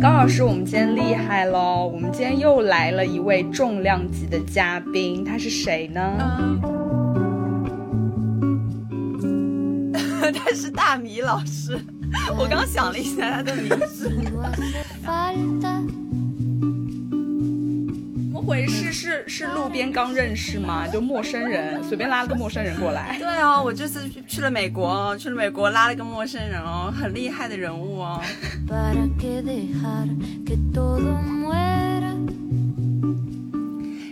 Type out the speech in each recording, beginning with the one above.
高老师，我们今天厉害喽！我们今天又来了一位重量级的嘉宾，他是谁呢？他是大米老师。我刚想了一下他的名字。回事是是路边刚认识吗？就陌生人，随便拉了个陌生人过来。对哦，我这次去了美国，去了美国拉了个陌生人哦，很厉害的人物哦。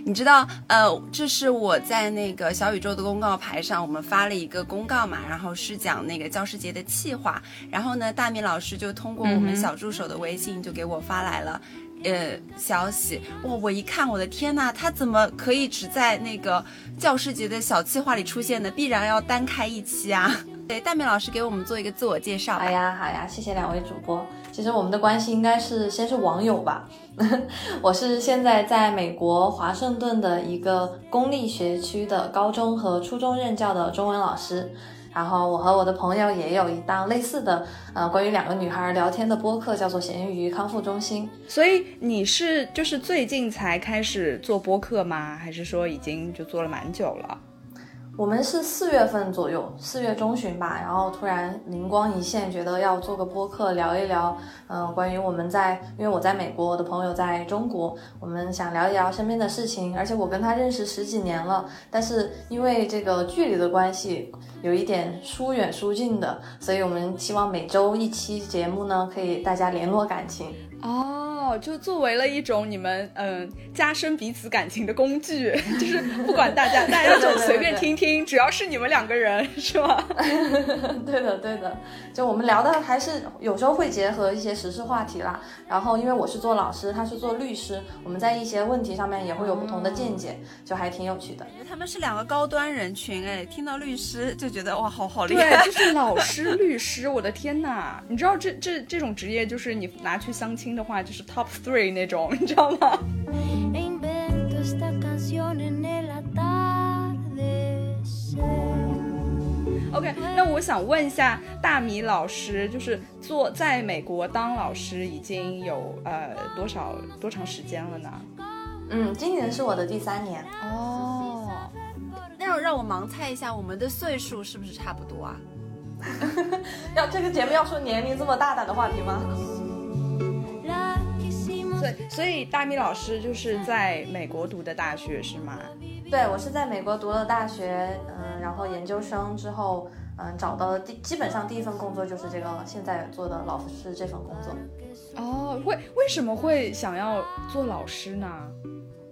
你知道，呃，这是我在那个小宇宙的公告牌上，我们发了一个公告嘛，然后是讲那个教师节的企划，然后呢，大米老师就通过我们小助手的微信就给我发来了。呃，消息哇！我一看，我的天呐，他怎么可以只在那个教师节的小计划里出现呢？必然要单开一期啊！对，大美老师给我们做一个自我介绍。哎呀，好呀，谢谢两位主播。其实我们的关系应该是先是网友吧。我是现在在美国华盛顿的一个公立学区的高中和初中任教的中文老师。然后我和我的朋友也有一档类似的，呃，关于两个女孩聊天的播客，叫做咸鱼康复中心。所以你是就是最近才开始做播客吗？还是说已经就做了蛮久了？我们是四月份左右，四月中旬吧，然后突然灵光一现，觉得要做个播客聊一聊，嗯，关于我们在，因为我在美国，我的朋友在中国，我们想聊一聊身边的事情，而且我跟他认识十几年了，但是因为这个距离的关系，有一点疏远疏近的，所以我们希望每周一期节目呢，可以大家联络感情。哦，就作为了一种你们嗯加深彼此感情的工具，就是不管大家大家就随便听听，只要是你们两个人，是吗？对的对的，就我们聊的还是有时候会结合一些时事话题啦。然后因为我是做老师，他是做律师，我们在一些问题上面也会有不同的见解，就还挺有趣的。他们是两个高端人群哎，听到律师就觉得哇，好好厉害。对，就是老师律师，我的天呐，你知道这这这种职业就是你拿去相亲。听的话就是 top three 那种，你知道吗？OK，那我想问一下大米老师，就是做在美国当老师已经有呃多少多长时间了呢？嗯，今年是我的第三年哦。那让我盲猜一下，我们的岁数是不是差不多啊？要这个节目要说年龄这么大胆的话题吗？对，所以大米老师就是在美国读的大学是吗？对，我是在美国读了大学，嗯，然后研究生之后，嗯，找到的第基本上第一份工作就是这个现在做的老师这份工作。哦，为为什么会想要做老师呢？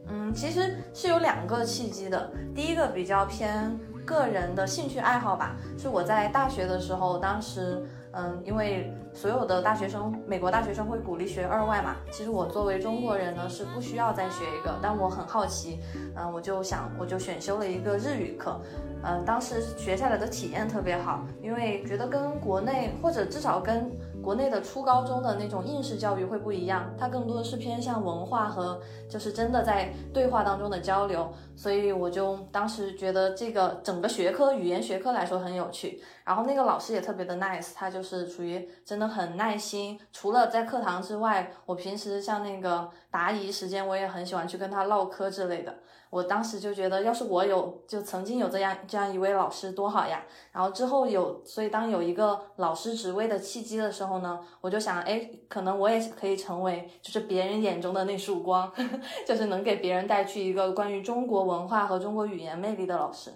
嗯，其实是有两个契机的。第一个比较偏个人的兴趣爱好吧，是我在大学的时候，当时。嗯，因为所有的大学生，美国大学生会鼓励学二外嘛。其实我作为中国人呢，是不需要再学一个，但我很好奇，嗯，我就想，我就选修了一个日语课。嗯，当时学下来的体验特别好，因为觉得跟国内或者至少跟。国内的初高中的那种应试教育会不一样，它更多的是偏向文化和就是真的在对话当中的交流，所以我就当时觉得这个整个学科语言学科来说很有趣，然后那个老师也特别的 nice，他就是属于真的很耐心，除了在课堂之外，我平时像那个答疑时间，我也很喜欢去跟他唠嗑之类的。我当时就觉得，要是我有就曾经有这样这样一位老师多好呀。然后之后有，所以当有一个老师职位的契机的时候呢，我就想，哎，可能我也可以成为就是别人眼中的那束光，就是能给别人带去一个关于中国文化和中国语言魅力的老师。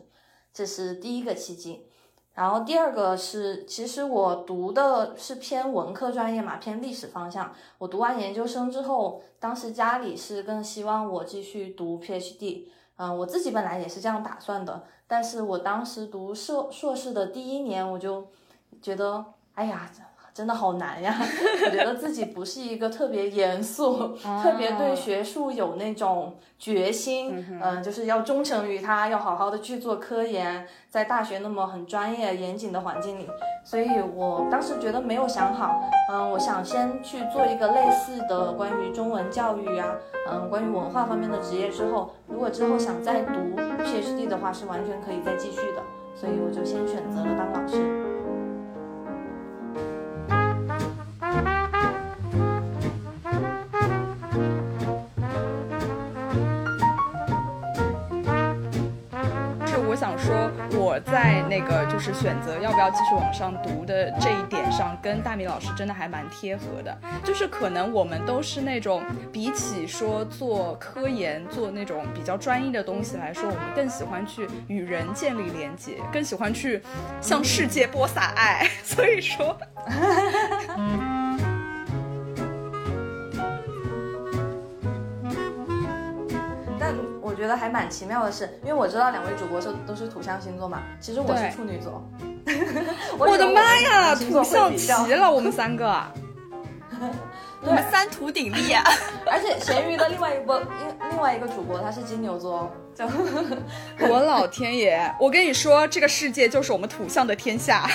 这是第一个契机。然后第二个是，其实我读的是偏文科专业嘛，偏历史方向。我读完研究生之后，当时家里是更希望我继续读 PhD。嗯，我自己本来也是这样打算的，但是我当时读硕硕士的第一年，我就觉得，哎呀。真的好难呀！我觉得自己不是一个特别严肃、特别对学术有那种决心，嗯，就是要忠诚于他，要好好的去做科研，在大学那么很专业、严谨的环境里，所以我当时觉得没有想好，嗯，我想先去做一个类似的关于中文教育啊，嗯，关于文化方面的职业，之后如果之后想再读 PhD 的话，是完全可以再继续的，所以我就先选择了当老师。想说我在那个就是选择要不要继续往上读的这一点上，跟大米老师真的还蛮贴合的。就是可能我们都是那种比起说做科研、做那种比较专一的东西来说，我们更喜欢去与人建立连接，更喜欢去向世界播撒爱。所以说。得还蛮奇妙的是，因为我知道两位主播是都是土象星座嘛，其实我是处女座。我的妈呀，土象齐了，我们三个，我们三土鼎立啊！而且咸鱼的另外一波，另另外一个主播他是金牛座，就 我老天爷，我跟你说，这个世界就是我们土象的天下。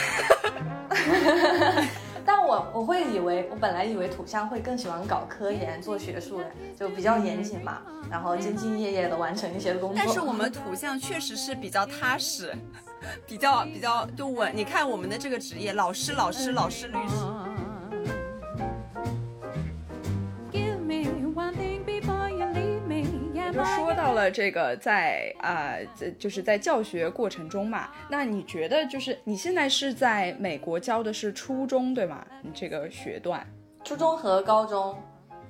我我会以为，我本来以为土象会更喜欢搞科研、做学术的，就比较严谨嘛，然后兢兢业业的完成一些工作。但是我们土象确实是比较踏实，比较比较就稳。你看我们的这个职业，老师、老师、老师、律师。说到了这个，在啊，就是在教学过程中嘛，那你觉得就是你现在是在美国教的是初中对吗？你这个学段，初中和高中，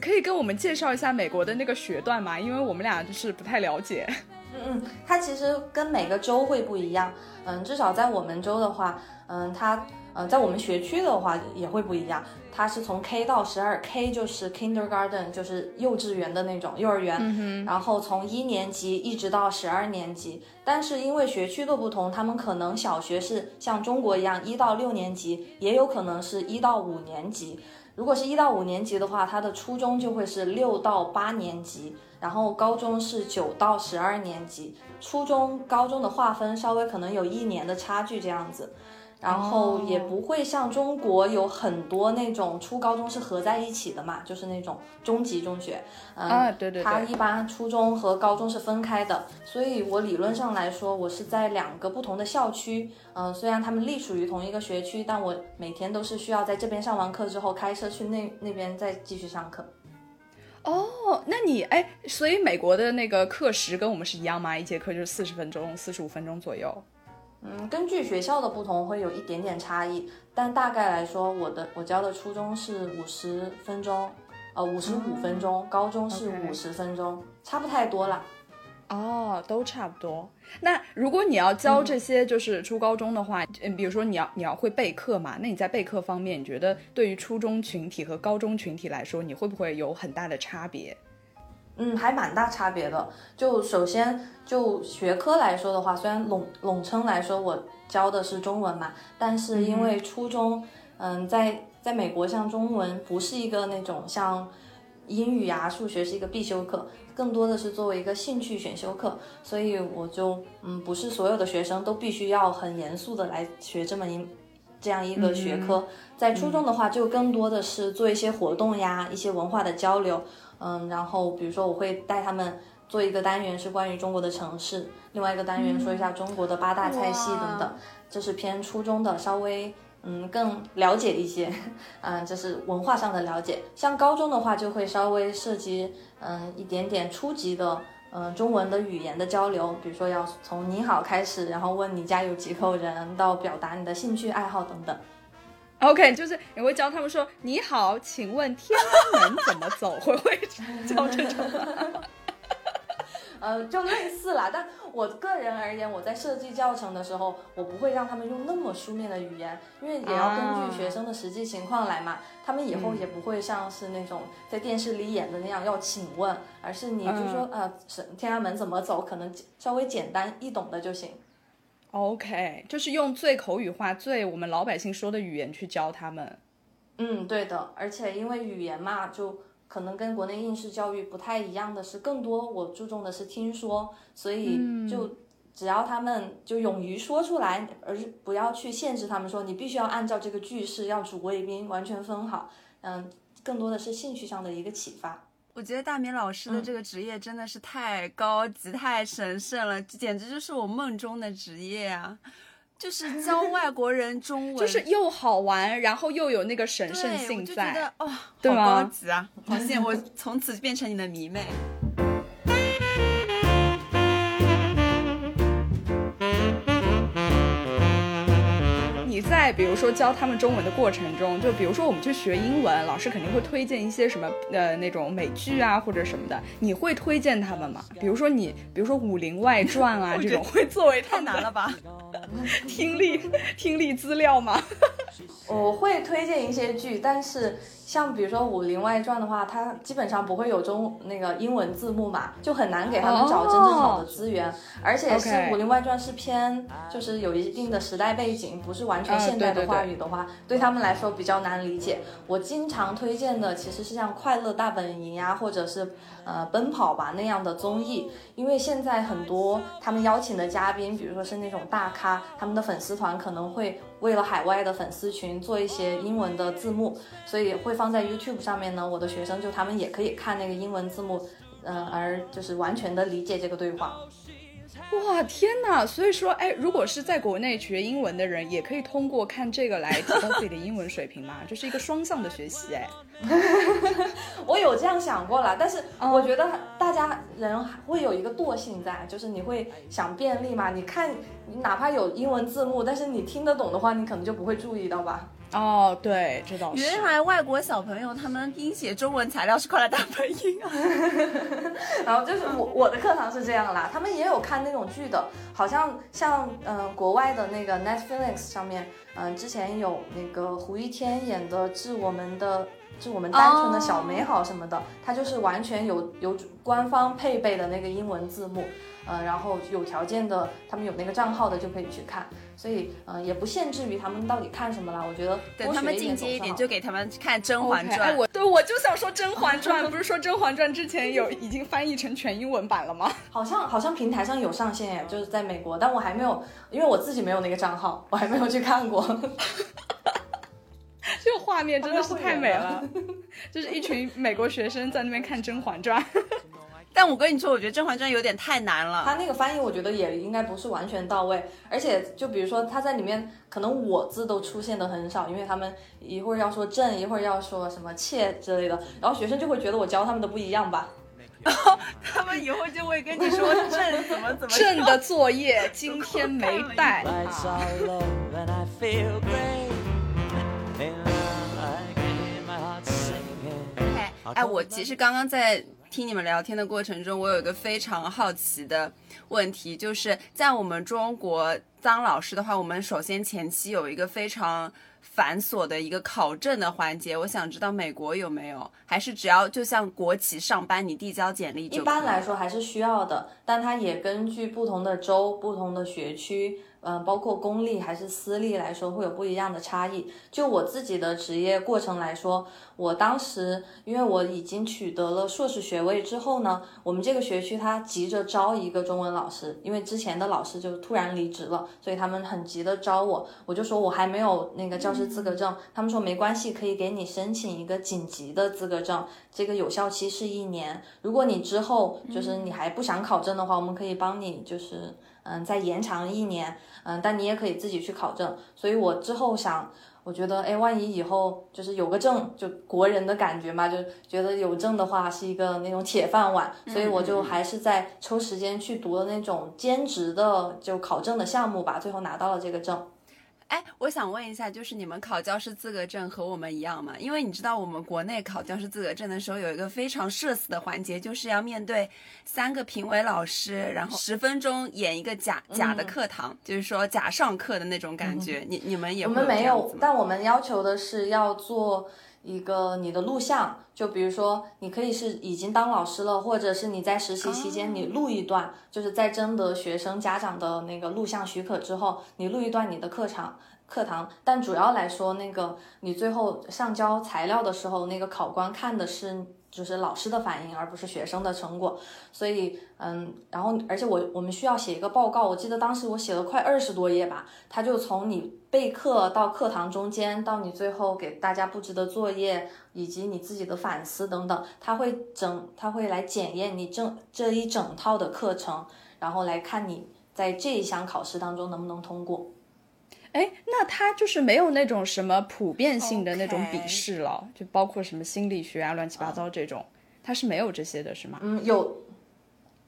可以跟我们介绍一下美国的那个学段吗？因为我们俩就是不太了解。嗯嗯，它其实跟每个州会不一样。嗯，至少在我们州的话，嗯，它。呃，在我们学区的话也会不一样，它是从 K 到十二，K 就是 kindergarten，就是幼稚园的那种幼儿园，然后从一年级一直到十二年级。但是因为学区的不同，他们可能小学是像中国一样一到六年级，也有可能是一到五年级。如果是一到五年级的话，它的初中就会是六到八年级，然后高中是九到十二年级。初中、高中的划分稍微可能有一年的差距这样子。然后也不会像中国有很多那种初高中是合在一起的嘛，就是那种中级中学。嗯，对对对。它一般初中和高中是分开的，所以我理论上来说，我是在两个不同的校区。嗯，虽然他们隶属于同一个学区，但我每天都是需要在这边上完课之后开车去那那边再继续上课。哦，那你哎，所以美国的那个课时跟我们是一样吗？一节课就是四十分钟，四十五分钟左右。嗯，根据学校的不同会有一点点差异，但大概来说，我的我教的初中是五十分钟，呃，五十五分钟，高中是五十分钟，差不太多啦。哦，都差不多。那如果你要教这些就是初高中的话，嗯，比如说你要你要会备课嘛，那你在备课方面，你觉得对于初中群体和高中群体来说，你会不会有很大的差别？嗯，还蛮大差别的。就首先就学科来说的话，虽然笼笼称来说我教的是中文嘛，但是因为初中，嗯，在在美国像中文不是一个那种像英语呀、数学是一个必修课，更多的是作为一个兴趣选修课，所以我就嗯，不是所有的学生都必须要很严肃的来学这么一这样一个学科。在初中的话，就更多的是做一些活动呀，一些文化的交流。嗯，然后比如说我会带他们做一个单元是关于中国的城市，另外一个单元说一下中国的八大菜系等等，这是偏初中的，稍微嗯更了解一些，嗯，就是文化上的了解。像高中的话就会稍微涉及嗯一点点初级的嗯，中文的语言的交流，比如说要从你好开始，然后问你家有几口人，到表达你的兴趣爱好等等。OK，就是你会教他们说你好，请问天安门怎么走？会不会教这种？呃，就类似啦，但我个人而言，我在设计教程的时候，我不会让他们用那么书面的语言，因为也要根据学生的实际情况来嘛。他们以后也不会像是那种在电视里演的那样要请问，而是你就说呃，是天安门怎么走，可能稍微简单易懂的就行。OK，就是用最口语化、最我们老百姓说的语言去教他们。嗯，对的，而且因为语言嘛，就。可能跟国内应试教育不太一样的是，更多我注重的是听说，所以就只要他们就勇于说出来，而不要去限制他们说你必须要按照这个句式要主谓宾完全分好。嗯，更多的是兴趣上的一个启发。我觉得大明老师的这个职业真的是太高级、太神圣了，简直就是我梦中的职业啊！就是教外国人中 文，就是又好玩，然后又有那个神圣性在，哦，好高级啊！好羡我从此变成你的迷妹。你在比如说教他们中文的过程中，就比如说我们去学英文，老师肯定会推荐一些什么呃那种美剧啊或者什么的，你会推荐他们吗？比如说你，比如说《武林外传》啊 这种，会作为太难了吧？听力听力资料吗？我会推荐一些剧，但是。像比如说《武林外传》的话，它基本上不会有中那个英文字幕嘛，就很难给他们找真正好的资源。而且是《武林外传》是偏就是有一定的时代背景，不是完全现代的话语的话，对他们来说比较难理解。我经常推荐的其实是像《快乐大本营》呀，或者是呃《奔跑吧》那样的综艺，因为现在很多他们邀请的嘉宾，比如说是那种大咖，他们的粉丝团可能会。为了海外的粉丝群做一些英文的字幕，所以会放在 YouTube 上面呢。我的学生就他们也可以看那个英文字幕，嗯，而就是完全的理解这个对话。哇，天哪！所以说，哎，如果是在国内学英文的人，也可以通过看这个来提高自己的英文水平嘛？这是一个双向的学习，哎。我有这样想过了，但是我觉得大家人会有一个惰性在，就是你会想便利嘛？你看，哪怕有英文字幕，但是你听得懂的话，你可能就不会注意到吧？哦，对，这倒是。原来外国小朋友他们拼写中文材料是快乐大本营啊。然后就是我我的课堂是这样啦，他们也有看那种剧的，好像像嗯国外的那个 Netflix 上面，嗯之前有那个胡一天演的《致我们的致我们单纯的小美好》什么的，他就是完全有有官方配备的那个英文字幕。呃，然后有条件的，他们有那个账号的就可以去看，所以嗯，也不限制于他们到底看什么啦。我觉得等他们进阶一点，就给他们看《甄嬛传》。我对我就想说《甄嬛传》，不是说《甄嬛传》之前有 已经翻译成全英文版了吗？好像好像平台上有上线，就是在美国，但我还没有，因为我自己没有那个账号，我还没有去看过。这个画面真的是太美了，就是一群美国学生在那边看《甄嬛传》。但我跟你说，我觉得《甄嬛传》有点太难了。他那个翻译，我觉得也应该不是完全到位。而且，就比如说他在里面，可能我字都出现的很少，因为他们一会儿要说朕，一会儿要说什么妾之类的，然后学生就会觉得我教他们的不一样吧。然后他们以后就会跟你说 朕怎么怎么。朕的作业今天没带。哎，我其实刚刚在。听你们聊天的过程中，我有一个非常好奇的问题，就是在我们中国当老师的话，我们首先前期有一个非常繁琐的一个考证的环节。我想知道美国有没有，还是只要就像国企上班，你递交简历？一般来说还是需要的，但它也根据不同的州、不同的学区。嗯，包括公立还是私立来说，会有不一样的差异。就我自己的职业过程来说，我当时因为我已经取得了硕士学位之后呢，我们这个学区他急着招一个中文老师，因为之前的老师就突然离职了，所以他们很急的招我。我就说我还没有那个教师资格证，他们说没关系，可以给你申请一个紧急的资格证，这个有效期是一年。如果你之后就是你还不想考证的话，我们可以帮你就是。嗯，再延长一年，嗯，但你也可以自己去考证。所以我之后想，我觉得，哎，万一以后就是有个证，就国人的感觉嘛，就觉得有证的话是一个那种铁饭碗，所以我就还是在抽时间去读了那种兼职的就考证的项目吧，最后拿到了这个证。哎，我想问一下，就是你们考教师资格证和我们一样吗？因为你知道，我们国内考教师资格证的时候，有一个非常社死的环节，就是要面对三个评委老师，然后十分钟演一个假假的课堂，就是说假上课的那种感觉。你你们也我们没有，但我们要求的是要做一个你的录像，就比如说你可以是已经当老师了，或者是你在实习期间你录一段，就是在征得学生家长的那个录像许可之后，你录一段你的课堂。课堂，但主要来说，那个你最后上交材料的时候，那个考官看的是就是老师的反应，而不是学生的成果。所以，嗯，然后而且我我们需要写一个报告，我记得当时我写了快二十多页吧。他就从你备课到课堂中间，到你最后给大家布置的作业，以及你自己的反思等等，他会整他会来检验你这这一整套的课程，然后来看你在这一项考试当中能不能通过。哎，那他就是没有那种什么普遍性的那种笔试了，就包括什么心理学啊、乱七八糟这种，他是没有这些的，是吗？嗯，有，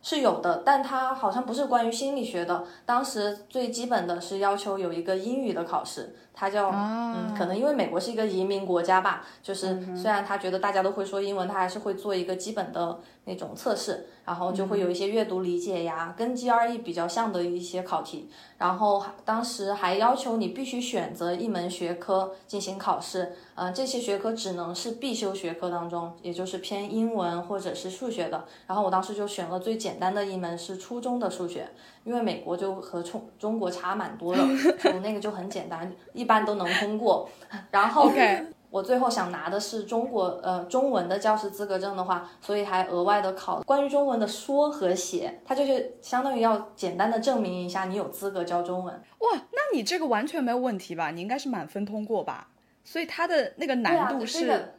是有的，但他好像不是关于心理学的。当时最基本的是要求有一个英语的考试。他叫嗯，可能因为美国是一个移民国家吧，就是虽然他觉得大家都会说英文，他还是会做一个基本的那种测试，然后就会有一些阅读理解呀，跟 GRE 比较像的一些考题。然后当时还要求你必须选择一门学科进行考试，嗯，这些学科只能是必修学科当中，也就是偏英文或者是数学的。然后我当时就选了最简单的一门是初中的数学。因为美国就和中中国差蛮多的，就那个就很简单，一般都能通过。然后我最后想拿的是中国呃中文的教师资格证的话，所以还额外的考关于中文的说和写，它就是相当于要简单的证明一下你有资格教中文。哇，那你这个完全没有问题吧？你应该是满分通过吧？所以它的那个难度是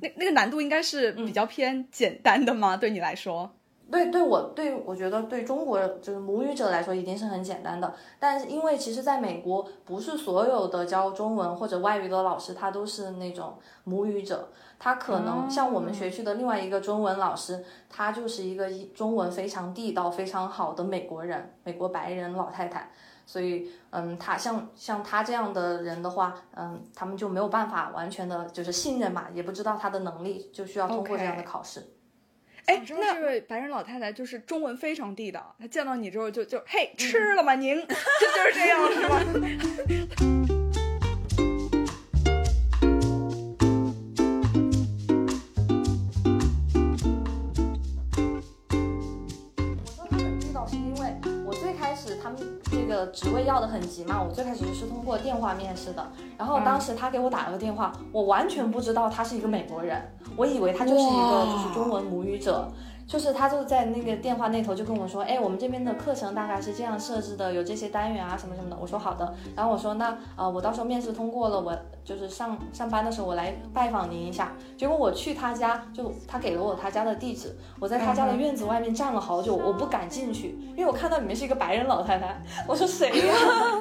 那那个难度应该是比较偏简单的吗？对你来说？对对，我对我觉得对中国就是母语者来说一定是很简单的，但是因为其实在美国不是所有的教中文或者外语的老师他都是那种母语者，他可能像我们学区的另外一个中文老师，他就是一个中文非常地道、非常好的美国人，美国白人老太太，所以嗯，他像像他这样的人的话，嗯，他们就没有办法完全的就是信任嘛，也不知道他的能力，就需要通过这样的考试。哎，那这位白人老太太就是中文非常地道，她见到你之后就就嘿吃了吗？您 这就是这样是吗？个职位要的很急嘛，我最开始是通过电话面试的，然后当时他给我打了个电话，我完全不知道他是一个美国人。我以为他就是一个就是中文母语者，就是他就在那个电话那头就跟我说，哎，我们这边的课程大概是这样设置的，有这些单元啊什么什么的。我说好的，然后我说那呃我到时候面试通过了，我就是上上班的时候我来拜访您一下。结果我去他家，就他给了我他家的地址，我在他家的院子外面站了好久，我不敢进去，因为我看到里面是一个白人老太太。我说谁呀？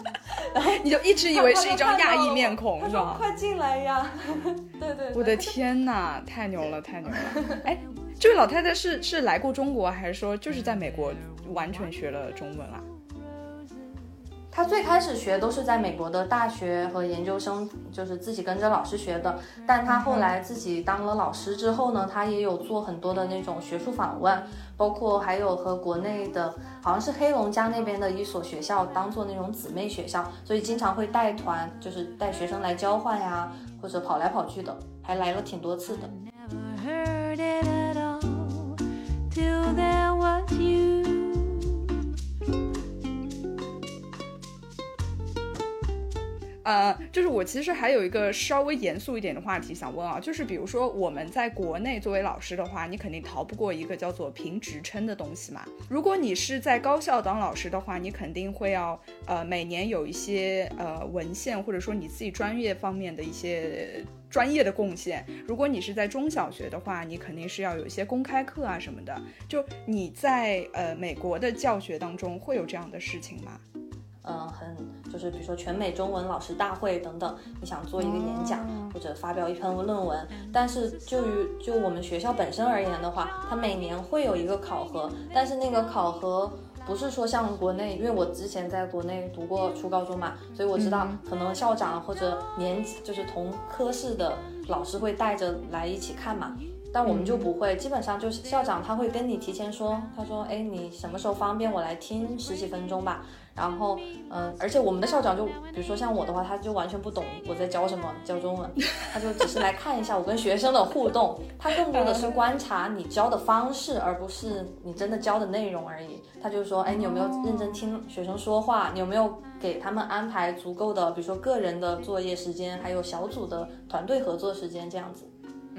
然后你就一直以为是一张亚裔面孔是吧？快进来呀！对对，我的天哪，太牛了，太牛了！哎，这位老太太是是来过中国，还是说就是在美国完全学了中文啊？她最开始学都是在美国的大学和研究生，就是自己跟着老师学的。但她后来自己当了老师之后呢，她也有做很多的那种学术访问，包括还有和国内的，好像是黑龙江那边的一所学校当做那种姊妹学校，所以经常会带团，就是带学生来交换呀。或者跑来跑去的，还来了挺多次的。There was you，就是我其实还有一个稍微严肃一点的话题想问啊，就是比如说我们在国内作为老师的话，你肯定逃不过一个叫做评职称的东西嘛。如果你是在高校当老师的话，你肯定会要呃每年有一些呃文献或者说你自己专业方面的一些专业的贡献。如果你是在中小学的话，你肯定是要有一些公开课啊什么的。就你在呃美国的教学当中会有这样的事情吗？嗯，很就是比如说全美中文老师大会等等，你想做一个演讲或者发表一篇论文，但是就于就我们学校本身而言的话，它每年会有一个考核，但是那个考核不是说像国内，因为我之前在国内读过初高中嘛，所以我知道可能校长或者年级就是同科室的老师会带着来一起看嘛。但我们就不会，基本上就是校长他会跟你提前说，他说，哎，你什么时候方便我来听十几分钟吧。然后，嗯，而且我们的校长就，比如说像我的话，他就完全不懂我在教什么，教中文，他就只是来看一下我跟学生的互动，他更多的是观察你教的方式，而不是你真的教的内容而已。他就说，哎，你有没有认真听学生说话？你有没有给他们安排足够的，比如说个人的作业时间，还有小组的团队合作时间这样子。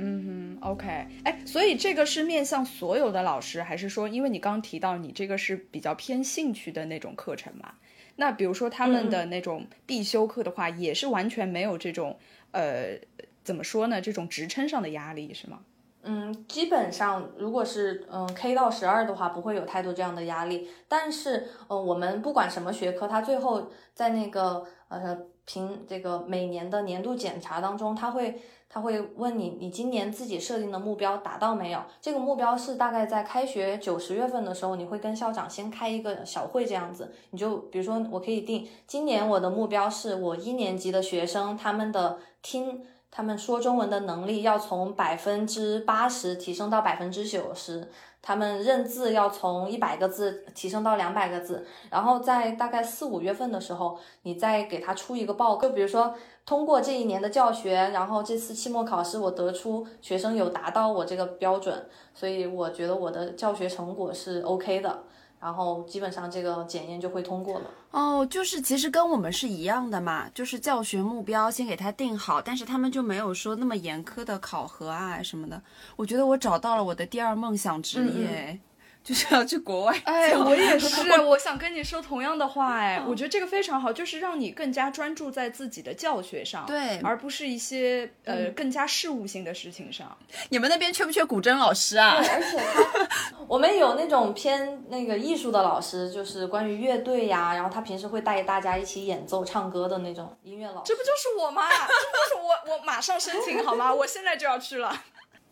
嗯哼，OK，哎，所以这个是面向所有的老师，还是说，因为你刚刚提到你这个是比较偏兴趣的那种课程嘛？那比如说他们的那种必修课的话，也是完全没有这种呃，怎么说呢？这种职称上的压力是吗？嗯，基本上如果是嗯 K 到十二的话，不会有太多这样的压力。但是，嗯，我们不管什么学科，它最后在那个呃评这个每年的年度检查当中，他会。他会问你，你今年自己设定的目标达到没有？这个目标是大概在开学九十月份的时候，你会跟校长先开一个小会，这样子，你就比如说，我可以定今年我的目标是我一年级的学生他们的听他们说中文的能力要从百分之八十提升到百分之九十。他们认字要从一百个字提升到两百个字，然后在大概四五月份的时候，你再给他出一个报告，就比如说通过这一年的教学，然后这次期末考试我得出学生有达到我这个标准，所以我觉得我的教学成果是 OK 的。然后基本上这个检验就会通过了哦，就是其实跟我们是一样的嘛，就是教学目标先给他定好，但是他们就没有说那么严苛的考核啊什么的。我觉得我找到了我的第二梦想职业。就是要去国外，哎，我也是，我想跟你说同样的话，哎，我觉得这个非常好，就是让你更加专注在自己的教学上，对，而不是一些呃更加事务性的事情上。你们那边缺不缺古筝老师啊？对，而且他，我们有那种偏那个艺术的老师，就是关于乐队呀，然后他平时会带大家一起演奏、唱歌的那种音乐老师。这不就是我吗？这不就是我？我马上申请好吗？我现在就要去了。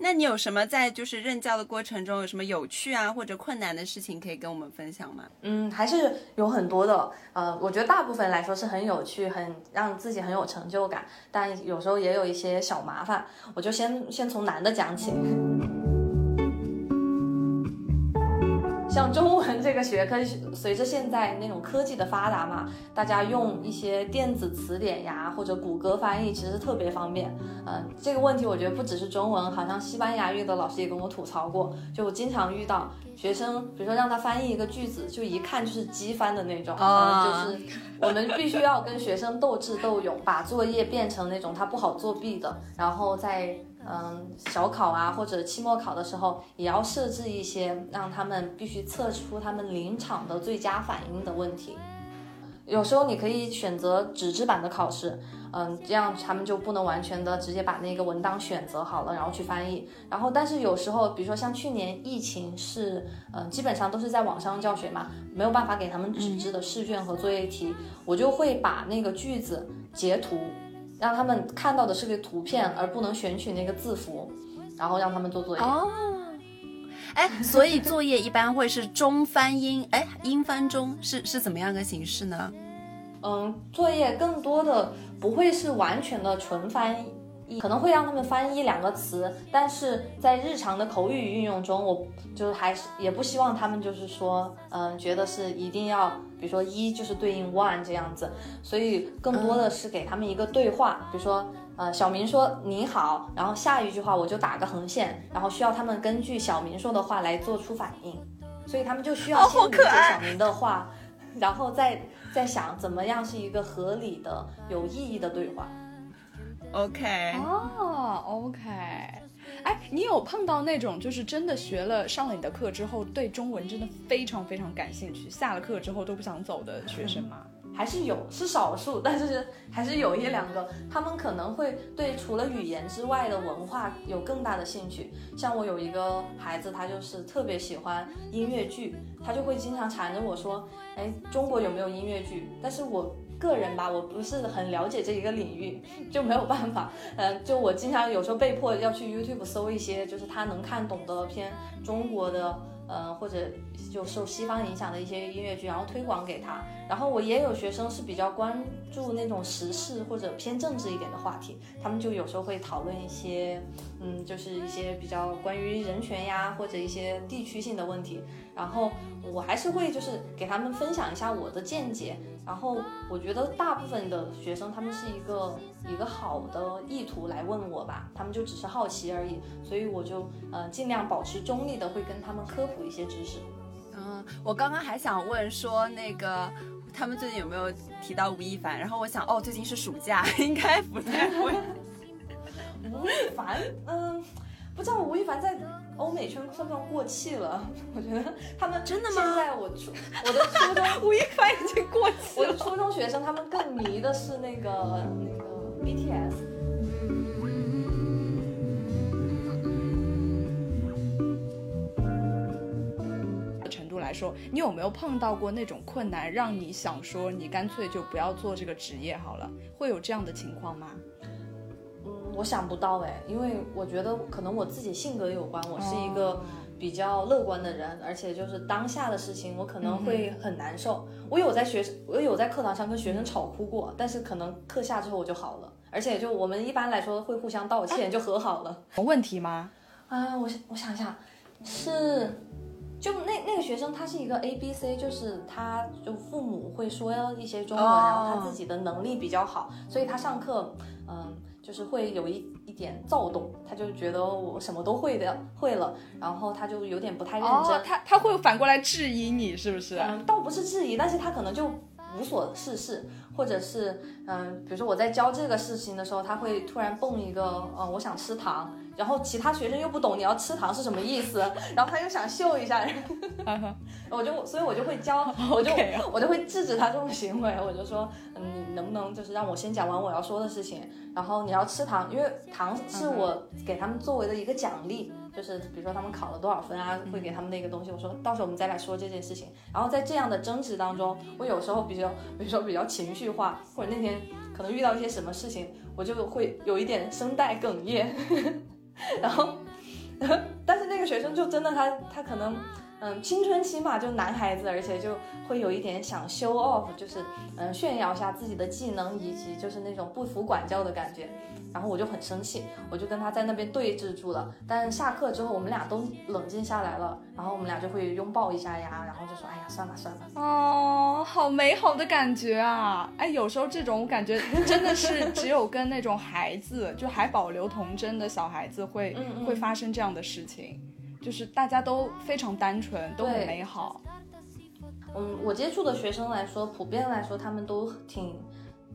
那你有什么在就是任教的过程中有什么有趣啊或者困难的事情可以跟我们分享吗？嗯，还是有很多的。呃，我觉得大部分来说是很有趣，很让自己很有成就感，但有时候也有一些小麻烦。我就先先从难的讲起。像中文这个学科，随着现在那种科技的发达嘛，大家用一些电子词典呀，或者谷歌翻译，其实特别方便。嗯，这个问题我觉得不只是中文，好像西班牙语的老师也跟我吐槽过，就我经常遇到学生，比如说让他翻译一个句子，就一看就是机翻的那种，啊就是我们必须要跟学生斗智斗勇，把作业变成那种他不好作弊的，然后再。嗯，小考啊，或者期末考的时候，也要设置一些让他们必须测出他们临场的最佳反应的问题。有时候你可以选择纸质版的考试，嗯，这样他们就不能完全的直接把那个文档选择好了，然后去翻译。然后，但是有时候，比如说像去年疫情是，嗯，基本上都是在网上教学嘛，没有办法给他们纸质的试卷和作业题，我就会把那个句子截图。让他们看到的是个图片，而不能选取那个字符，然后让他们做作业。哦，哎，所以作业一般会是中翻英，哎，英翻中是是怎么样个形式呢？嗯，作业更多的不会是完全的纯翻译，可能会让他们翻译两个词，但是在日常的口语运用中，我就是还是也不希望他们就是说，嗯，觉得是一定要。比如说一就是对应 one 这样子，所以更多的是给他们一个对话。比如说，呃，小明说你好，然后下一句话我就打个横线，然后需要他们根据小明说的话来做出反应。所以他们就需要先理解小明的话，然后再再想怎么样是一个合理的、有意义的对话。OK，哦，OK。哎，你有碰到那种就是真的学了上了你的课之后，对中文真的非常非常感兴趣，下了课之后都不想走的学生吗？还是有，是少数，但是还是有一两个，他们可能会对除了语言之外的文化有更大的兴趣。像我有一个孩子，他就是特别喜欢音乐剧，他就会经常缠着我说，哎，中国有没有音乐剧？但是我个人吧，我不是很了解这一个领域，就没有办法。嗯，就我经常有时候被迫要去 YouTube 搜一些，就是他能看懂的偏中国的。呃，或者就受西方影响的一些音乐剧，然后推广给他。然后我也有学生是比较关注那种时事或者偏政治一点的话题，他们就有时候会讨论一些，嗯，就是一些比较关于人权呀，或者一些地区性的问题。然后我还是会就是给他们分享一下我的见解。然后我觉得大部分的学生他们是一个一个好的意图来问我吧，他们就只是好奇而已，所以我就呃尽量保持中立的，会跟他们科普一些知识。嗯，我刚刚还想问说那个他们最近有没有提到吴亦凡，然后我想哦最近是暑假，应该不太会。吴亦凡，嗯，不知道吴亦凡在。欧美圈算不算过气了？我觉得他们真的吗？现在我初我的初中 吴亦凡已经过气我的初中学生他们更迷的是那个那个 BTS。程度来说，你有没有碰到过那种困难，让你想说你干脆就不要做这个职业好了？会有这样的情况吗？我想不到哎，因为我觉得可能我自己性格有关，我是一个比较乐观的人，而且就是当下的事情我可能会很难受。我有在学，我有在课堂上跟学生吵哭过，但是可能课下之后我就好了，而且就我们一般来说会互相道歉，就和好了。有问题吗？啊，我我想想，是就那那个学生他是一个 A B C，就是他就父母会说一些中文，然后他自己的能力比较好，所以他上课嗯。就是会有一一点躁动，他就觉得我什么都会的会了，然后他就有点不太认真。哦，他他会反过来质疑你是不是？嗯，倒不是质疑，但是他可能就无所事事，或者是嗯，比如说我在教这个事情的时候，他会突然蹦一个，嗯，我想吃糖，然后其他学生又不懂你要吃糖是什么意思，然后他又想秀一下，我就所以我就会教，我就我就会制止他这种行为，我就说，嗯，你能不能就是让我先讲完我要说的事情。然后你要吃糖，因为糖是我给他们作为的一个奖励，就是比如说他们考了多少分啊，会给他们那个东西。我说到时候我们再来说这件事情。然后在这样的争执当中，我有时候比较，比如说比较情绪化，或者那天可能遇到一些什么事情，我就会有一点声带哽咽。然后，但是那个学生就真的他他可能。嗯，青春期嘛，就男孩子，而且就会有一点想 show off，就是嗯炫耀一下自己的技能，以及就是那种不服管教的感觉。然后我就很生气，我就跟他在那边对峙住了。但下课之后，我们俩都冷静下来了，然后我们俩就会拥抱一下呀，然后就说：“哎呀，算了算了。”哦，好美好的感觉啊！哎，有时候这种感觉真的是只有跟那种孩子，就还保留童真的小孩子会会发生这样的事情。就是大家都非常单纯，都很美好。嗯，我接触的学生来说，普遍来说，他们都挺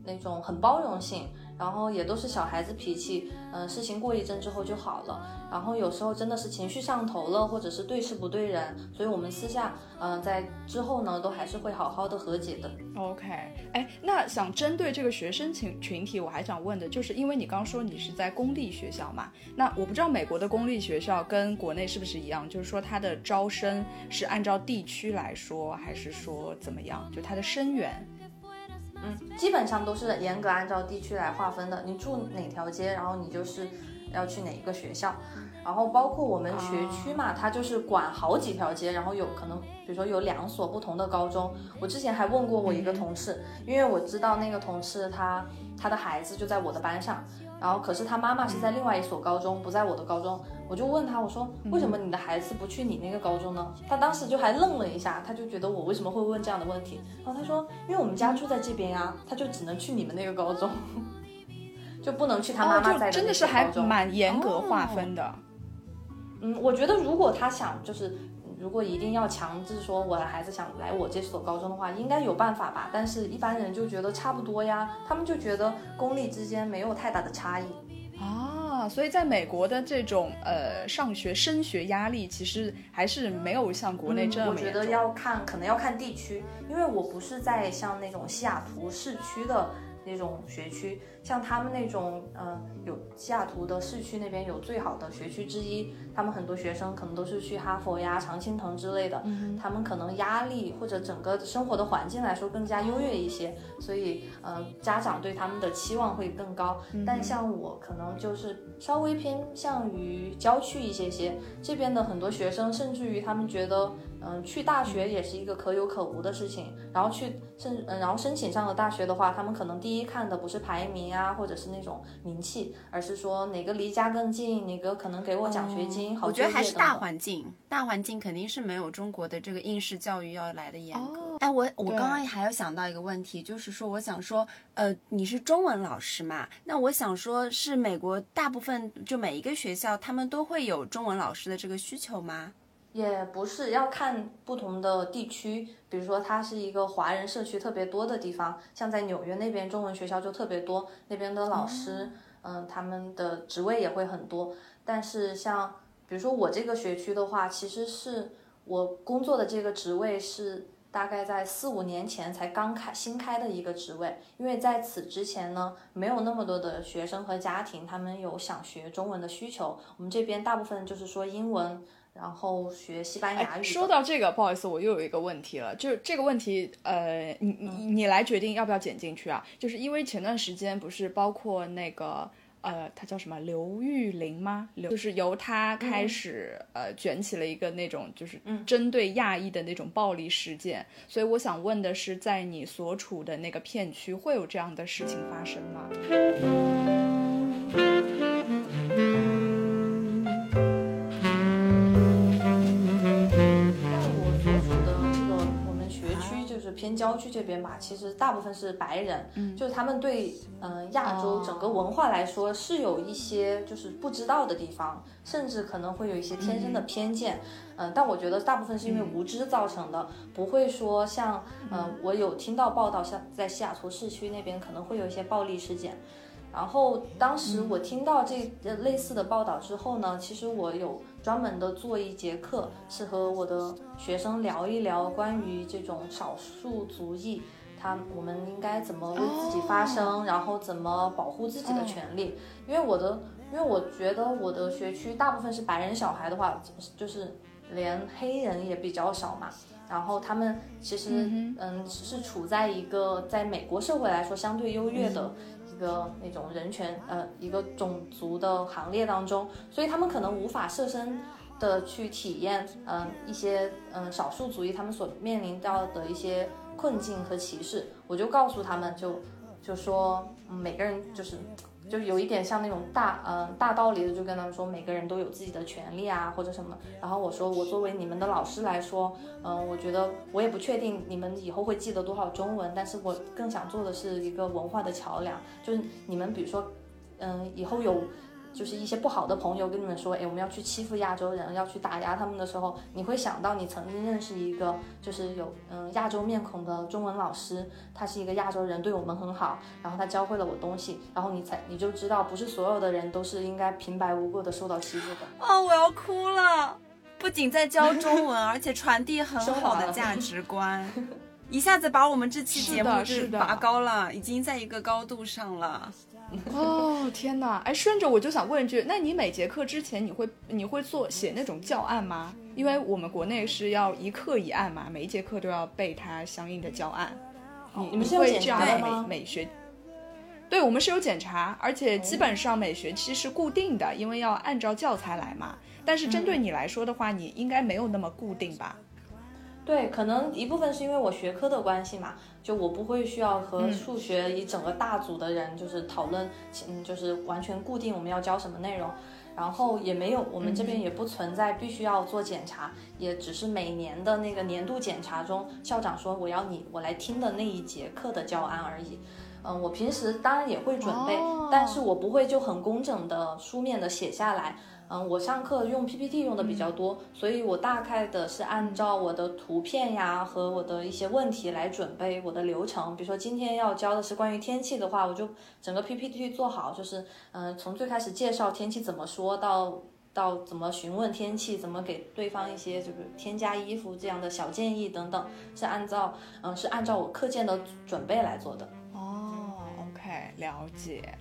那种很包容性。然后也都是小孩子脾气，嗯，事情过一阵之后就好了。然后有时候真的是情绪上头了，或者是对事不对人，所以我们私下，嗯，在之后呢，都还是会好好的和解的。OK，哎，那想针对这个学生群群体，我还想问的就是，因为你刚说你是在公立学校嘛，那我不知道美国的公立学校跟国内是不是一样，就是说它的招生是按照地区来说，还是说怎么样？就它的生源。嗯，基本上都是严格按照地区来划分的。你住哪条街，然后你就是要去哪一个学校。然后包括我们学区嘛，它就是管好几条街，然后有可能，比如说有两所不同的高中。我之前还问过我一个同事，因为我知道那个同事他他的孩子就在我的班上。然后，可是他妈妈是在另外一所高中，不在我的高中。我就问他，我说为什么你的孩子不去你那个高中呢？他当时就还愣了一下，他就觉得我为什么会问这样的问题。然后他说，因为我们家住在这边呀，他就只能去你们那个高中，就不能去他妈妈在的真的是还蛮严格划分的。嗯，我觉得如果他想就是。如果一定要强制说我的孩子想来我这所高中的话，应该有办法吧？但是一般人就觉得差不多呀，他们就觉得公立之间没有太大的差异。啊，所以在美国的这种呃上学升学压力，其实还是没有像国内这么我觉得要看，可能要看地区，因为我不是在像那种西雅图市区的那种学区。像他们那种，嗯，有西雅图的市区那边有最好的学区之一，他们很多学生可能都是去哈佛呀、常青藤之类的，他们可能压力或者整个生活的环境来说更加优越一些，所以，嗯，家长对他们的期望会更高。但像我可能就是稍微偏向于郊区一些些，这边的很多学生甚至于他们觉得。嗯，去大学也是一个可有可无的事情。然后去申，嗯，然后申请上了大学的话，他们可能第一看的不是排名啊，或者是那种名气，而是说哪个离家更近，哪个可能给我奖学金。我觉得还是大环境，大环境肯定是没有中国的这个应试教育要来的严格。哎，我我刚刚还有想到一个问题，就是说，我想说，呃，你是中文老师嘛？那我想说，是美国大部分就每一个学校，他们都会有中文老师的这个需求吗？也不是要看不同的地区，比如说它是一个华人社区特别多的地方，像在纽约那边中文学校就特别多，那边的老师，嗯，他们的职位也会很多。但是像比如说我这个学区的话，其实是我工作的这个职位是大概在四五年前才刚开新开的一个职位，因为在此之前呢，没有那么多的学生和家庭他们有想学中文的需求，我们这边大部分就是说英文。然后学西班牙语。说到这个，不好意思，我又有一个问题了，就是这个问题，呃，你你你来决定要不要剪进去啊？就是因为前段时间不是包括那个呃，他叫什么刘玉玲吗？就是由他开始呃卷起了一个那种就是针对亚裔的那种暴力事件，所以我想问的是，在你所处的那个片区会有这样的事情发生吗？偏郊区这边吧，其实大部分是白人，就是他们对嗯亚洲整个文化来说是有一些就是不知道的地方，甚至可能会有一些天生的偏见，嗯，但我觉得大部分是因为无知造成的，不会说像嗯。我有听到报道，像在西雅图市区那边可能会有一些暴力事件。然后当时我听到这类似的报道之后呢，其实我有专门的做一节课，是和我的学生聊一聊关于这种少数族裔，他我们应该怎么为自己发声，然后怎么保护自己的权利。因为我的，因为我觉得我的学区大部分是白人小孩的话，就是连黑人也比较少嘛。然后他们其实嗯是处在一个在美国社会来说相对优越的。一个那种人权，呃，一个种族的行列当中，所以他们可能无法设身的去体验，嗯，一些嗯少数族裔他们所面临到的一些困境和歧视。我就告诉他们，就就说每个人就是。就有一点像那种大嗯大道理的，就跟他们说每个人都有自己的权利啊或者什么。然后我说我作为你们的老师来说，嗯，我觉得我也不确定你们以后会记得多少中文，但是我更想做的是一个文化的桥梁，就是你们比如说，嗯，以后有。就是一些不好的朋友跟你们说，哎，我们要去欺负亚洲人，要去打压他们的时候，你会想到你曾经认识一个就是有嗯亚洲面孔的中文老师，他是一个亚洲人，对我们很好，然后他教会了我东西，然后你才你就知道，不是所有的人都是应该平白无故的受到欺负的。哦，我要哭了！不仅在教中文，而且传递很好的价值 观，一下子把我们这期节目是拔高了，已经在一个高度上了。哦天哪！哎，顺着我就想问一句，那你每节课之前你会你会做写那种教案吗？因为我们国内是要一课一案嘛，每一节课都要背它相应的教案。你你们是会这样的吗？每学，对我们是有检查，而且基本上每学期是固定的，因为要按照教材来嘛。但是针对你来说的话，你应该没有那么固定吧？对，可能一部分是因为我学科的关系嘛。就我不会需要和数学一整个大组的人就是讨论，嗯，就是完全固定我们要教什么内容，然后也没有我们这边也不存在必须要做检查，也只是每年的那个年度检查中，校长说我要你我来听的那一节课的教案而已。嗯，我平时当然也会准备，但是我不会就很工整的书面的写下来。嗯，我上课用 PPT 用的比较多，所以我大概的是按照我的图片呀和我的一些问题来准备我的流程。比如说今天要教的是关于天气的话，我就整个 PPT 做好，就是嗯，从最开始介绍天气怎么说到。到怎么询问天气，怎么给对方一些就是添加衣服这样的小建议等等，是按照嗯是按照我课件的准备来做的。哦，OK，了解。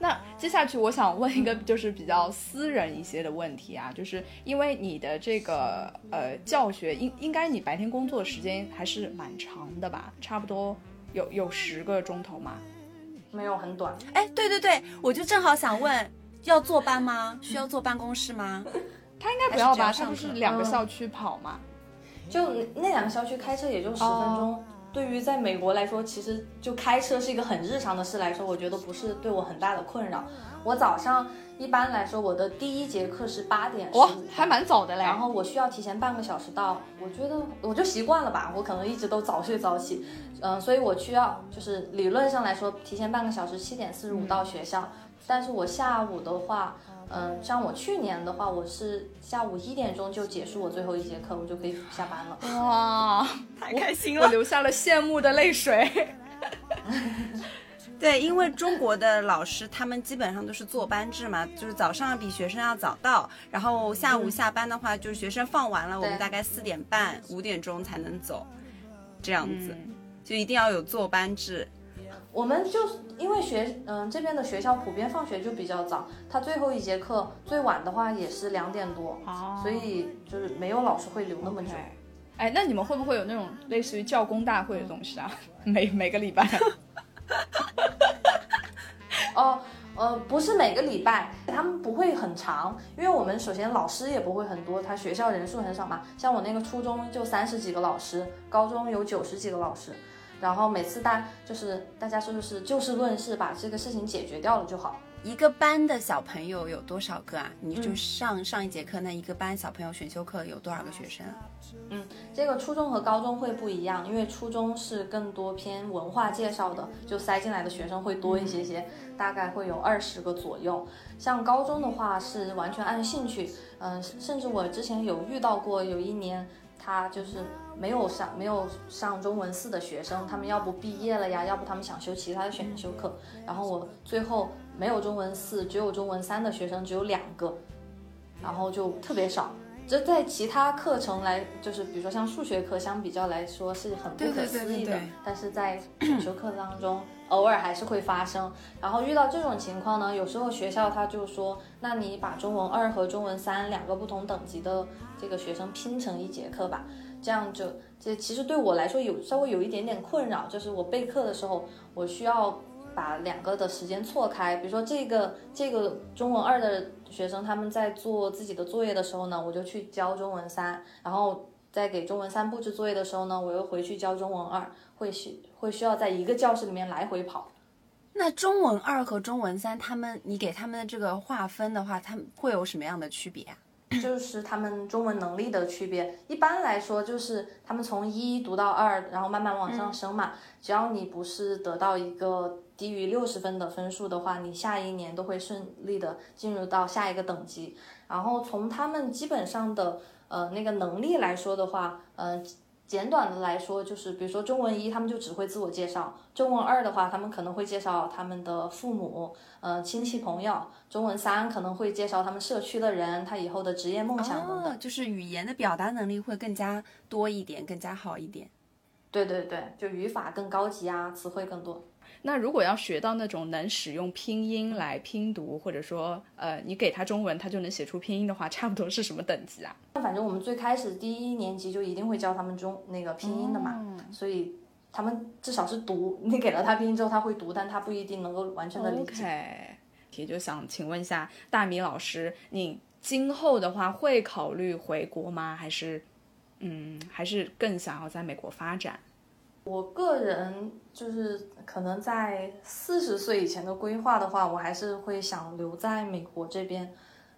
那接下去我想问一个就是比较私人一些的问题啊，就是因为你的这个呃教学应应该你白天工作时间还是蛮长的吧？差不多有有十个钟头吗？没有很短。哎，对对对，我就正好想问。要坐班吗？需要坐办公室吗？他应该不要吧？他不是两个校区跑吗？就那两个校区开车也就十分钟。对于在美国来说，其实就开车是一个很日常的事来说，我觉得不是对我很大的困扰。我早上一般来说，我的第一节课是八点，哇，还蛮早的嘞。然后我需要提前半个小时到，我觉得我就习惯了吧，我可能一直都早睡早起，嗯，所以我需要就是理论上来说提前半个小时，七点四十五到学校。但是我下午的话，嗯，像我去年的话，我是下午一点钟就结束我最后一节课，我就可以下班了。哇，太开心了，我流下了羡慕的泪水。对，因为中国的老师他们基本上都是坐班制嘛，就是早上比学生要早到，然后下午下班的话，就是学生放完了，我们大概四点半、五点钟才能走，这样子，就一定要有坐班制。我们就因为学，嗯，这边的学校普遍放学就比较早，他最后一节课最晚的话也是两点多，所以就是没有老师会留那么久。哎，那你们会不会有那种类似于教工大会的东西啊？每每个礼拜？哦，呃，不是每个礼拜，他们不会很长，因为我们首先老师也不会很多，他学校人数很少嘛。像我那个初中就三十几个老师，高中有九十几个老师。然后每次大就是大家说就是就事论事，把这个事情解决掉了就好。一个班的小朋友有多少个啊？你就上上一节课，那一个班小朋友选修课有多少个学生？嗯，这个初中和高中会不一样，因为初中是更多偏文化介绍的，就塞进来的学生会多一些些，大概会有二十个左右。像高中的话是完全按兴趣，嗯，甚至我之前有遇到过，有一年他就是。没有上没有上中文四的学生，他们要不毕业了呀，要不他们想修其他的选修课。然后我最后没有中文四，只有中文三的学生只有两个，然后就特别少。这在其他课程来，就是比如说像数学课相比较来说是很不可思议的，但是在 选修课当中偶尔还是会发生。然后遇到这种情况呢，有时候学校他就说，那你把中文二和中文三两个不同等级的这个学生拼成一节课吧。这样就这其实对我来说有稍微有一点点困扰，就是我备课的时候，我需要把两个的时间错开。比如说这个这个中文二的学生他们在做自己的作业的时候呢，我就去教中文三，然后在给中文三布置作业的时候呢，我又回去教中文二，会需会需要在一个教室里面来回跑。那中文二和中文三，他们你给他们的这个划分的话，他们会有什么样的区别啊？就是他们中文能力的区别。一般来说，就是他们从一读到二，然后慢慢往上升嘛。只要你不是得到一个低于六十分的分数的话，你下一年都会顺利的进入到下一个等级。然后从他们基本上的呃那个能力来说的话，嗯。简短的来说，就是比如说中文一，他们就只会自我介绍；中文二的话，他们可能会介绍他们的父母、呃亲戚朋友；中文三可能会介绍他们社区的人，他以后的职业梦想等等。就是语言的表达能力会更加多一点，更加好一点。对对对，就语法更高级啊，词汇更多。那如果要学到那种能使用拼音来拼读，或者说，呃，你给他中文，他就能写出拼音的话，差不多是什么等级啊？那反正我们最开始第一年级就一定会教他们中那个拼音的嘛，所以他们至少是读，你给了他拼音之后他会读，但他不一定能够完全的理解。OK，也就想请问一下大米老师，你今后的话会考虑回国吗？还是，嗯，还是更想要在美国发展？我个人就是可能在四十岁以前的规划的话，我还是会想留在美国这边，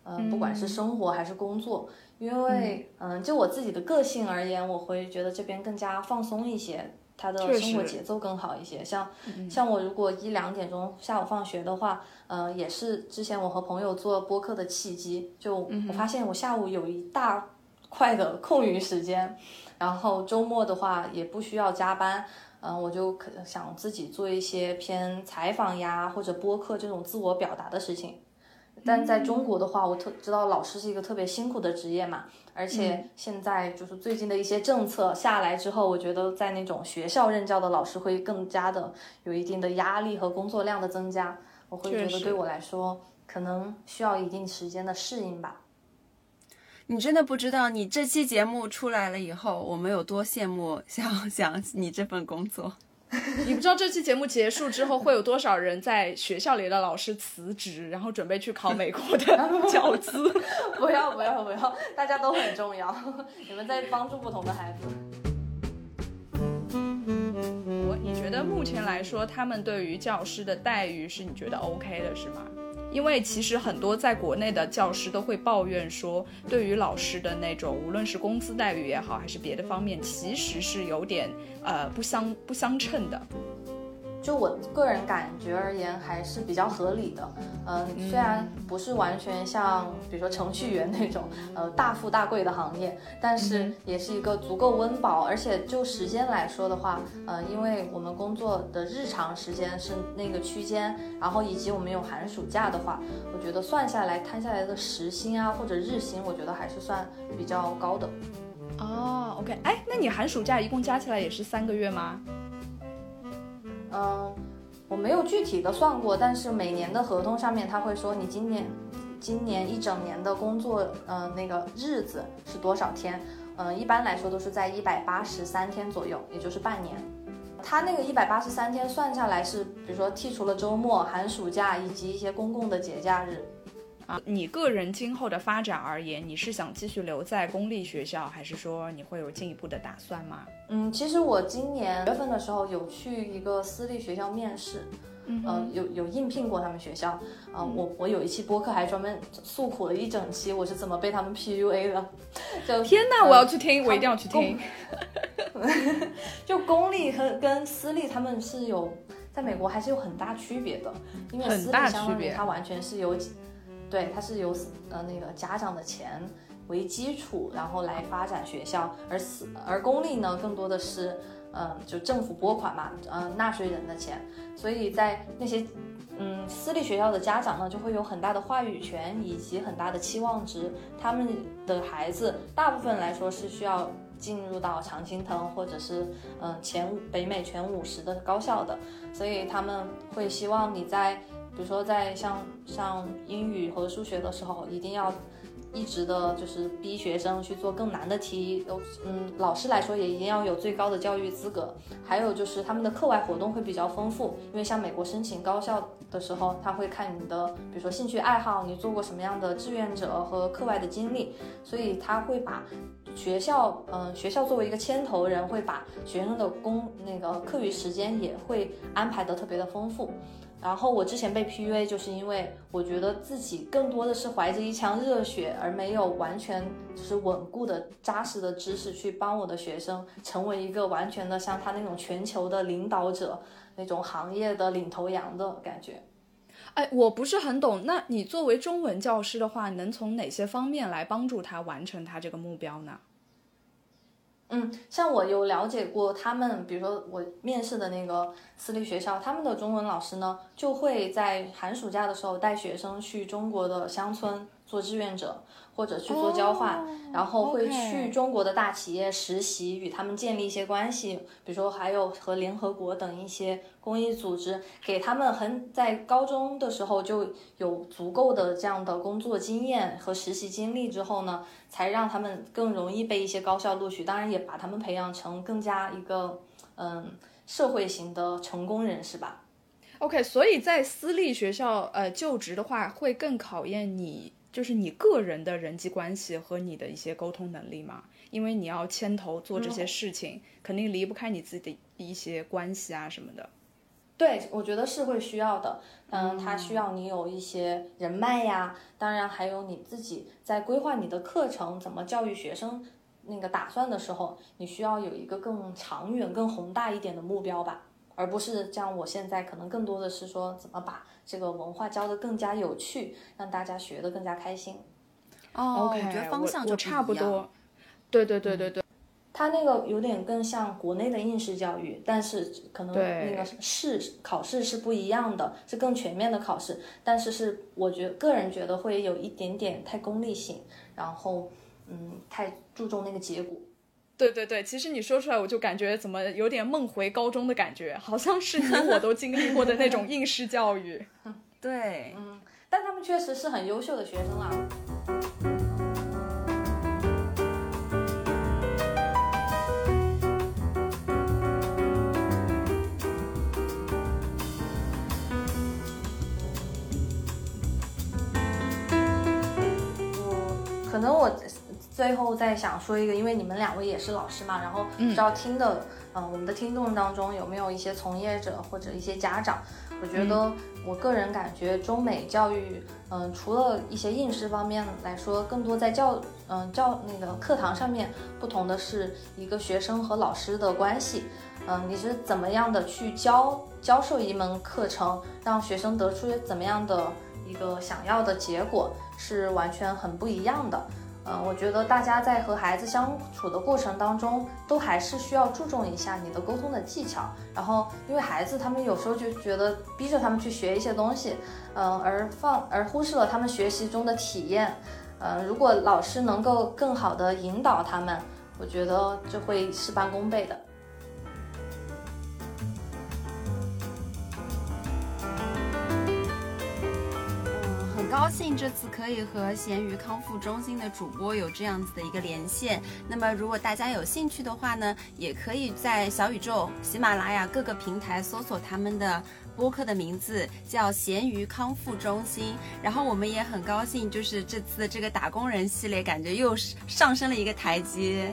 嗯，不管是生活还是工作，因为嗯，就我自己的个性而言，我会觉得这边更加放松一些。他的生活节奏更好一些。像像我如果一两点钟下午放学的话，呃，也是之前我和朋友做播客的契机。就我发现我下午有一大块的空余时间，然后周末的话也不需要加班。嗯，我就可想自己做一些偏采访呀或者播客这种自我表达的事情。但在中国的话，我特知道老师是一个特别辛苦的职业嘛，而且现在就是最近的一些政策下来之后，我觉得在那种学校任教的老师会更加的有一定的压力和工作量的增加，我会觉得对我来说可能需要一定时间的适应吧。你真的不知道，你这期节目出来了以后，我们有多羡慕想想你这份工作。你不知道这期节目结束之后会有多少人在学校里的老师辞职，然后准备去考美国的 教资。不要不要不要，大家都很重要，你们在帮助不同的孩子。我你觉得目前来说，他们对于教师的待遇是你觉得 OK 的，是吗？因为其实很多在国内的教师都会抱怨说，对于老师的那种，无论是工资待遇也好，还是别的方面，其实是有点呃不相不相称的。就我个人感觉而言，还是比较合理的。嗯，虽然不是完全像比如说程序员那种呃大富大贵的行业，但是也是一个足够温饱，而且就时间来说的话，呃，因为我们工作的日常时间是那个区间，然后以及我们有寒暑假的话，我觉得算下来摊下来的时薪啊或者日薪，我觉得还是算比较高的。哦，OK，哎，那你寒暑假一共加起来也是三个月吗？嗯，我没有具体的算过，但是每年的合同上面他会说你今年今年一整年的工作，嗯，那个日子是多少天？嗯，一般来说都是在一百八十三天左右，也就是半年。他那个一百八十三天算下来是，比如说剔除了周末、寒暑假以及一些公共的节假日。啊，你个人今后的发展而言，你是想继续留在公立学校，还是说你会有进一步的打算吗？嗯，其实我今年月份的时候有去一个私立学校面试，嗯、有有应聘过他们学校，啊、我我有一期播客还专门诉苦了一整期，我是怎么被他们 PUA 的，就天哪，呃我要去听，我一定要去听。就公立和跟私立他们是有在美国还是有很大区别的，因为私立相当区别于它完全是由，对，它是由呃那个家长的钱为基础，然后来发展学校，而私而公立呢更多的是嗯、就政府拨款嘛，嗯、纳税人的钱，所以在那些嗯，私立学校的家长呢，就会有很大的话语权以及很大的期望值。他们的孩子大部分来说是需要进入到常青藤或者是嗯前北美前五十的高校的，所以他们会希望你在比如说在像像英语和数学的时候，一定要一直的就是逼学生去做更难的题，嗯，老师来说也一定要有最高的教育资格。还有就是他们的课外活动会比较丰富，因为像美国申请高校的时候，他会看你的，比如说兴趣爱好，你做过什么样的志愿者和课外的经历，所以他会把学校，嗯、学校作为一个牵头人，会把学生的工那个课余时间也会安排的特别的丰富。然后我之前被 PUA，就是因为我觉得自己更多的是怀着一腔热血，而没有完全就是稳固的、扎实的知识去帮我的学生成为一个完全的像他那种全球的领导者，那种行业的领头羊的感觉。哎，我不是很懂。那你作为中文教师的话，能从哪些方面来帮助他完成他这个目标呢？嗯，像我有了解过他们，比如说我面试的那个私立学校，他们的中文老师呢，就会在寒暑假的时候带学生去中国的乡村做志愿者，或者去做交换，然后会去中国的大企业实习，与他们建立一些关系，比如说还有和联合国等一些公益组织，给他们很在高中的时候就有足够的这样的工作经验和实习经历之后呢，才让他们更容易被一些高校录取，当然也把他们培养成更加一个嗯社会型的成功人士吧。OK，所以在私立学校呃就职的话，会更考验你就是你个人的人际关系和你的一些沟通能力嘛，因为你要牵头做这些事情，肯定离不开你自己的一些关系啊什么的。对，我觉得是会需要的。嗯，它需要你有一些人脉呀，当然还有你自己在规划你的课程，怎么教育学生那个打算的时候，你需要有一个更长远、更宏大一点的目标吧，而不是像我现在可能更多的是说怎么把这个文化教得更加有趣，让大家学得更加开心。哦我觉得方向就我差不。多。对对对对对，它那个有点更像国内的应试教育，但是可能那个试考试是不一样的，是更全面的考试，但是是我觉个人觉得会有一点点太功利性，然后嗯太注重那个结果。对对对，其实你说出来，我就感觉怎么有点梦回高中的感觉，好像是你我都经历过的那种应试教育。对，嗯但他们确实是很优秀的学生啦。我可能我最后再想说一个，因为你们两位也是老师嘛，然后不知道听的，嗯、我们的听众当中有没有一些从业者或者一些家长？我觉得我个人感觉中美教育，嗯、除了一些应试方面来说，更多在教，嗯、教那个课堂上面，不同的是一个学生和老师的关系。嗯、你是怎么样的去教教授一门课程，让学生得出怎么样的一个想要的结果，是完全很不一样的。呃，我觉得大家在和孩子相处的过程当中，都还是需要注重一下你的沟通的技巧。然后，因为孩子他们有时候就觉得逼着他们去学一些东西，嗯、而放而忽视了他们学习中的体验。呃，如果老师能够更好的引导他们，我觉得就会事半功倍的。高兴这次可以和咸鱼康复中心的主播有这样子的一个连线。那么，如果大家有兴趣的话呢，也可以在小宇宙、喜马拉雅各个平台搜索他们的。播客的名字叫咸鱼康复中心，然后我们也很高兴，就是这次这个打工人系列，感觉又是上升了一个台阶。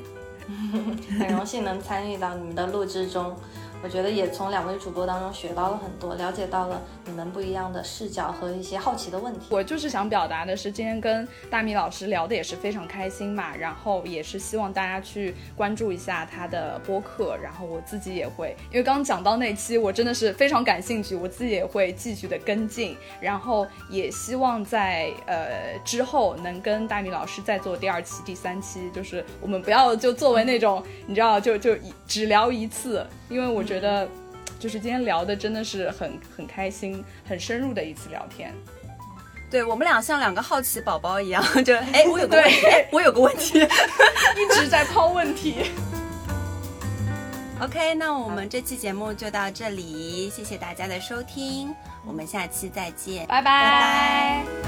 很荣幸能参与到你们的录制中，我觉得也从两位主播当中学到了很多，了解到了你们不一样的视角和一些好奇的问题。我就是想表达的是，今天跟大米老师聊的也是非常开心嘛，然后也是希望大家去关注一下他的播客，然后我自己也会，因为刚刚讲到那期，我真的是非常感兴趣，我自己也会继续的跟进，然后也希望在呃之后能跟大米老师再做第二期、第三期，就是我们不要就作为那种你知道就就只聊一次，因为我觉得。就是今天聊的真的是很很开心、很深入的一次聊天。对我们俩像两个好奇宝宝一样，就哎，我有个问题，哎，我有个问题。一直在抛问题。OK，那我们这期节目就到这里，谢谢大家的收听，我们下期再见，拜拜。拜拜